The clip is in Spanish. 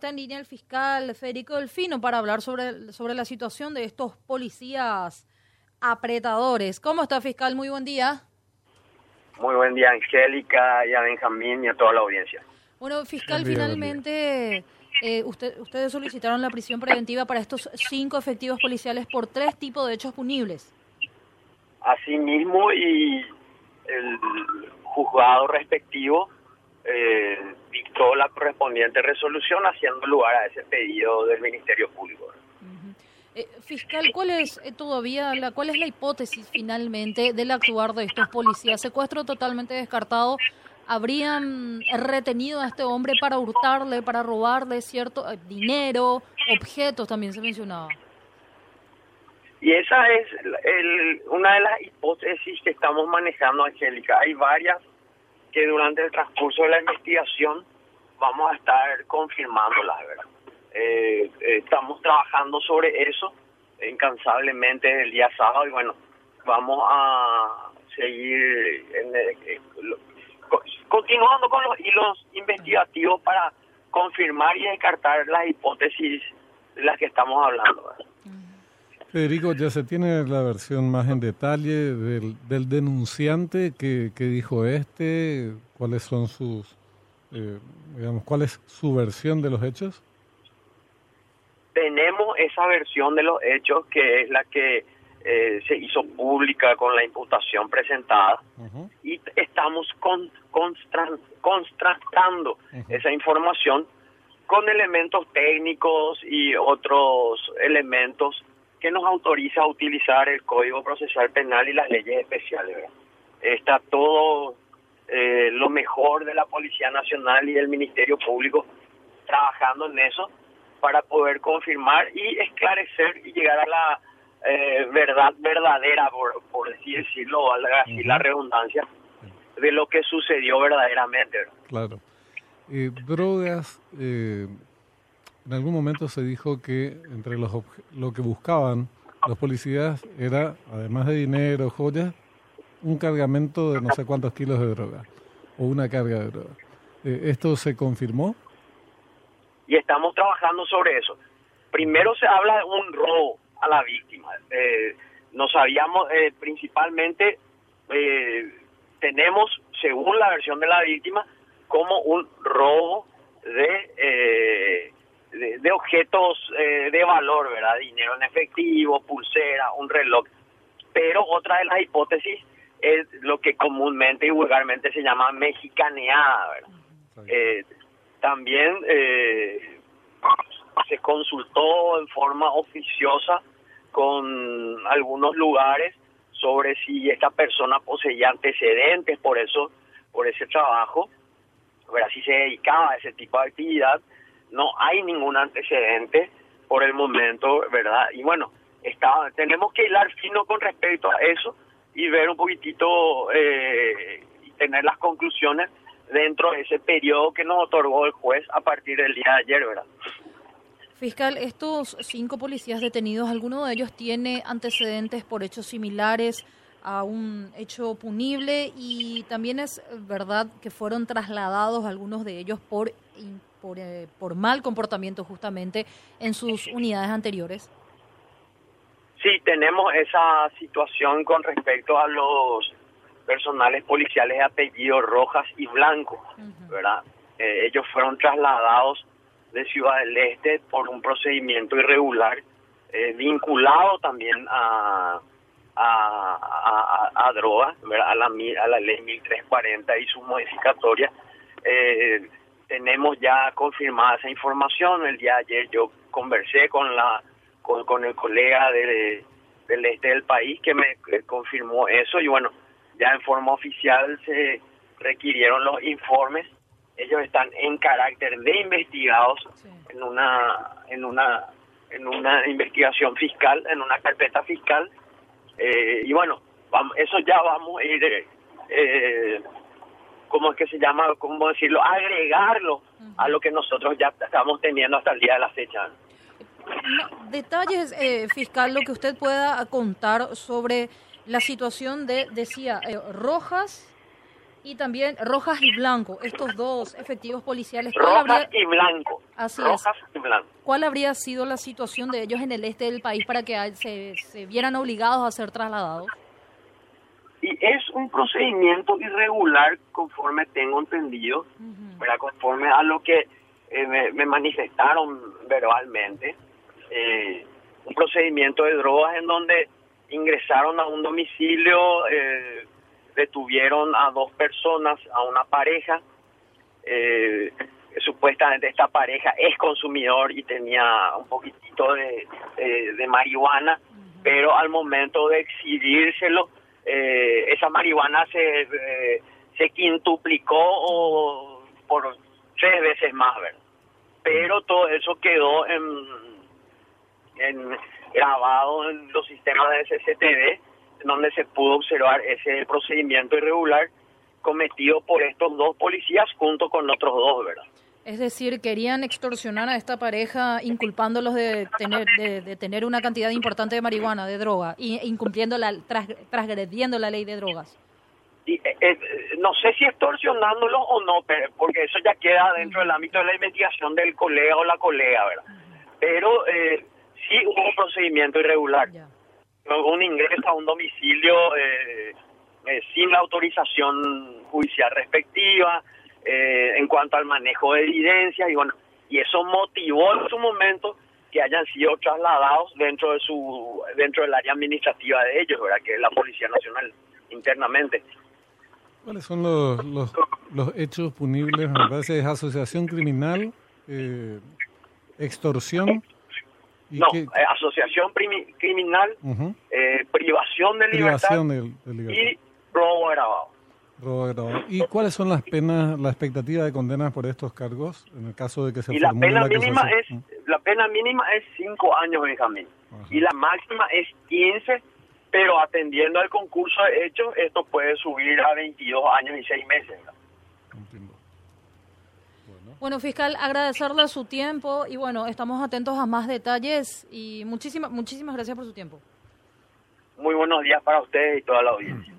está en línea el fiscal Federico Delfino para hablar sobre, sobre la situación de estos policías apretadores. ¿Cómo está, fiscal? Muy buen día. Muy buen día, Angélica y a Benjamín y a toda la audiencia. Bueno, fiscal, finalmente eh, usted, ustedes solicitaron la prisión preventiva para estos cinco efectivos policiales por tres tipos de hechos punibles. Asimismo, y el juzgado respectivo eh, la correspondiente resolución haciendo lugar a ese pedido del Ministerio Público. Eh, fiscal, ¿cuál es eh, todavía la cuál es la hipótesis finalmente del actuar de estos policías? Secuestro totalmente descartado. ¿Habrían retenido a este hombre para hurtarle, para robarle cierto eh, dinero, objetos también se mencionaba? Y esa es el, una de las hipótesis que estamos manejando, Angélica. Hay varias que durante el transcurso de la investigación vamos a estar confirmándolas, ¿verdad? Eh, estamos trabajando sobre eso incansablemente el día sábado y bueno, vamos a seguir eh, continuando con los hilos investigativos para confirmar y descartar las hipótesis de las que estamos hablando. ¿verdad? Federico, ya se tiene la versión más en detalle del, del denunciante que, que, dijo este, cuáles son sus, eh, digamos, cuál es su versión de los hechos. Tenemos esa versión de los hechos que es la que eh, se hizo pública con la imputación presentada uh -huh. y estamos con, contrastando uh -huh. esa información con elementos técnicos y otros elementos que nos autoriza a utilizar el Código Procesal Penal y las leyes especiales. ¿verdad? Está todo eh, lo mejor de la Policía Nacional y del Ministerio Público trabajando en eso para poder confirmar y esclarecer y llegar a la eh, verdad verdadera, por, por así decirlo, valga así uh -huh. la redundancia, de lo que sucedió verdaderamente. ¿verdad? Claro. Eh, drogas, eh, en algún momento se dijo que entre los lo que buscaban los policías era, además de dinero, joyas, un cargamento de no sé cuántos kilos de droga o una carga de droga. Eh, ¿Esto se confirmó? Y estamos trabajando sobre eso. Primero se habla de un robo a la víctima. Eh, no sabíamos, eh, principalmente, eh, tenemos, según la versión de la víctima, como un robo de eh, de, de objetos de valor, ¿verdad? Dinero en efectivo, pulsera, un reloj. Pero otra de las hipótesis es lo que comúnmente y vulgarmente se llama mexicaneada, ¿verdad? Eh, también eh, se consultó en forma oficiosa con algunos lugares sobre si esta persona poseía antecedentes por eso, por ese trabajo, ¿verdad? si se dedicaba a ese tipo de actividad no hay ningún antecedente por el momento, ¿verdad? Y bueno, está, tenemos que hilar fino con respecto a eso y ver un poquitito eh, y tener las conclusiones dentro de ese periodo que nos otorgó el juez a partir del día de ayer, ¿verdad? Fiscal, estos cinco policías detenidos, ¿alguno de ellos tiene antecedentes por hechos similares a un hecho punible? Y también es verdad que fueron trasladados algunos de ellos por por, eh, por mal comportamiento justamente en sus unidades anteriores? Tenemos esa situación con respecto a los personales policiales de apellido Rojas y Blanco, uh -huh. ¿verdad? Eh, ellos fueron trasladados de Ciudad del Este por un procedimiento irregular, eh, vinculado también a, a, a, a drogas, ¿verdad? A la, a la ley 1340 y su modificatoria. Eh, tenemos ya confirmada esa información. El día de ayer yo conversé con la con, con el colega de, del este del país que me confirmó eso y bueno, ya en forma oficial se requirieron los informes. Ellos están en carácter de investigados sí. en una en una en una investigación fiscal, en una carpeta fiscal eh, y bueno, vamos, eso ya vamos a ir eh, eh, ¿cómo es que se llama? ¿Cómo decirlo? Agregarlo a lo que nosotros ya estamos teniendo hasta el día de la fecha. Detalles, eh, fiscal, lo que usted pueda contar sobre la situación de, decía, eh, Rojas Y también Rojas y Blanco, estos dos efectivos policiales. Rojas y Blanco. Así Rojas y Blanco. ¿Cuál habría sido la situación de ellos en el este del país para que se, se vieran obligados a ser trasladados? Y es un procedimiento irregular conforme tengo entendido, conforme a lo que eh, me, manifestaron verbalmente. Eh, un procedimiento de drogas en donde ingresaron a un domicilio, eh, detuvieron a dos personas, a una pareja. Eh, supuestamente esta pareja es consumidor y tenía un poquitito de, de marihuana, pero al momento de exhibírselo, eh, esa marihuana se, eh, se quintuplicó por tres veces más, ¿verdad? Pero todo eso quedó en, en grabado en los sistemas de SCTV, donde se pudo observar ese procedimiento irregular cometido por estos dos policías junto con otros dos, ¿verdad? Es decir, querían extorsionar a esta pareja inculpándolos de tener, de, tener una cantidad importante de marihuana, de droga, e incumpliendo la, transgrediendo la ley de drogas. Y, eh, eh, no sé si extorsionándolos o no, porque eso ya queda dentro del ámbito de la investigación del colega o la colega, ¿verdad? Pero eh, sí hubo un procedimiento irregular. Un ingreso a un domicilio sin la autorización judicial respectiva, eh, en cuanto al manejo de evidencias y bueno, y eso motivó en su momento que hayan sido trasladados dentro de su dentro del área administrativa de ellos, ¿verdad? Que es la Policía Nacional internamente. ¿Cuáles son los, los, los hechos punibles? Me parece es asociación criminal, eh, extorsión. No, eh, asociación criminal, privación de libertad, y robo agravado. ¿Y cuáles son las penas, la expectativa de condenas por estos cargos en el caso de que se y la pena mínima es la pena mínima es cinco años Benjamín y la máxima es 15 pero atendiendo al concurso de hechos esto puede subir a 22 años y 6 meses Bueno. Bueno, fiscal, agradecerle su tiempo y bueno, estamos atentos a más detalles y muchísimas muchísimas gracias por su tiempo. Muy buenos días para ustedes y toda la audiencia.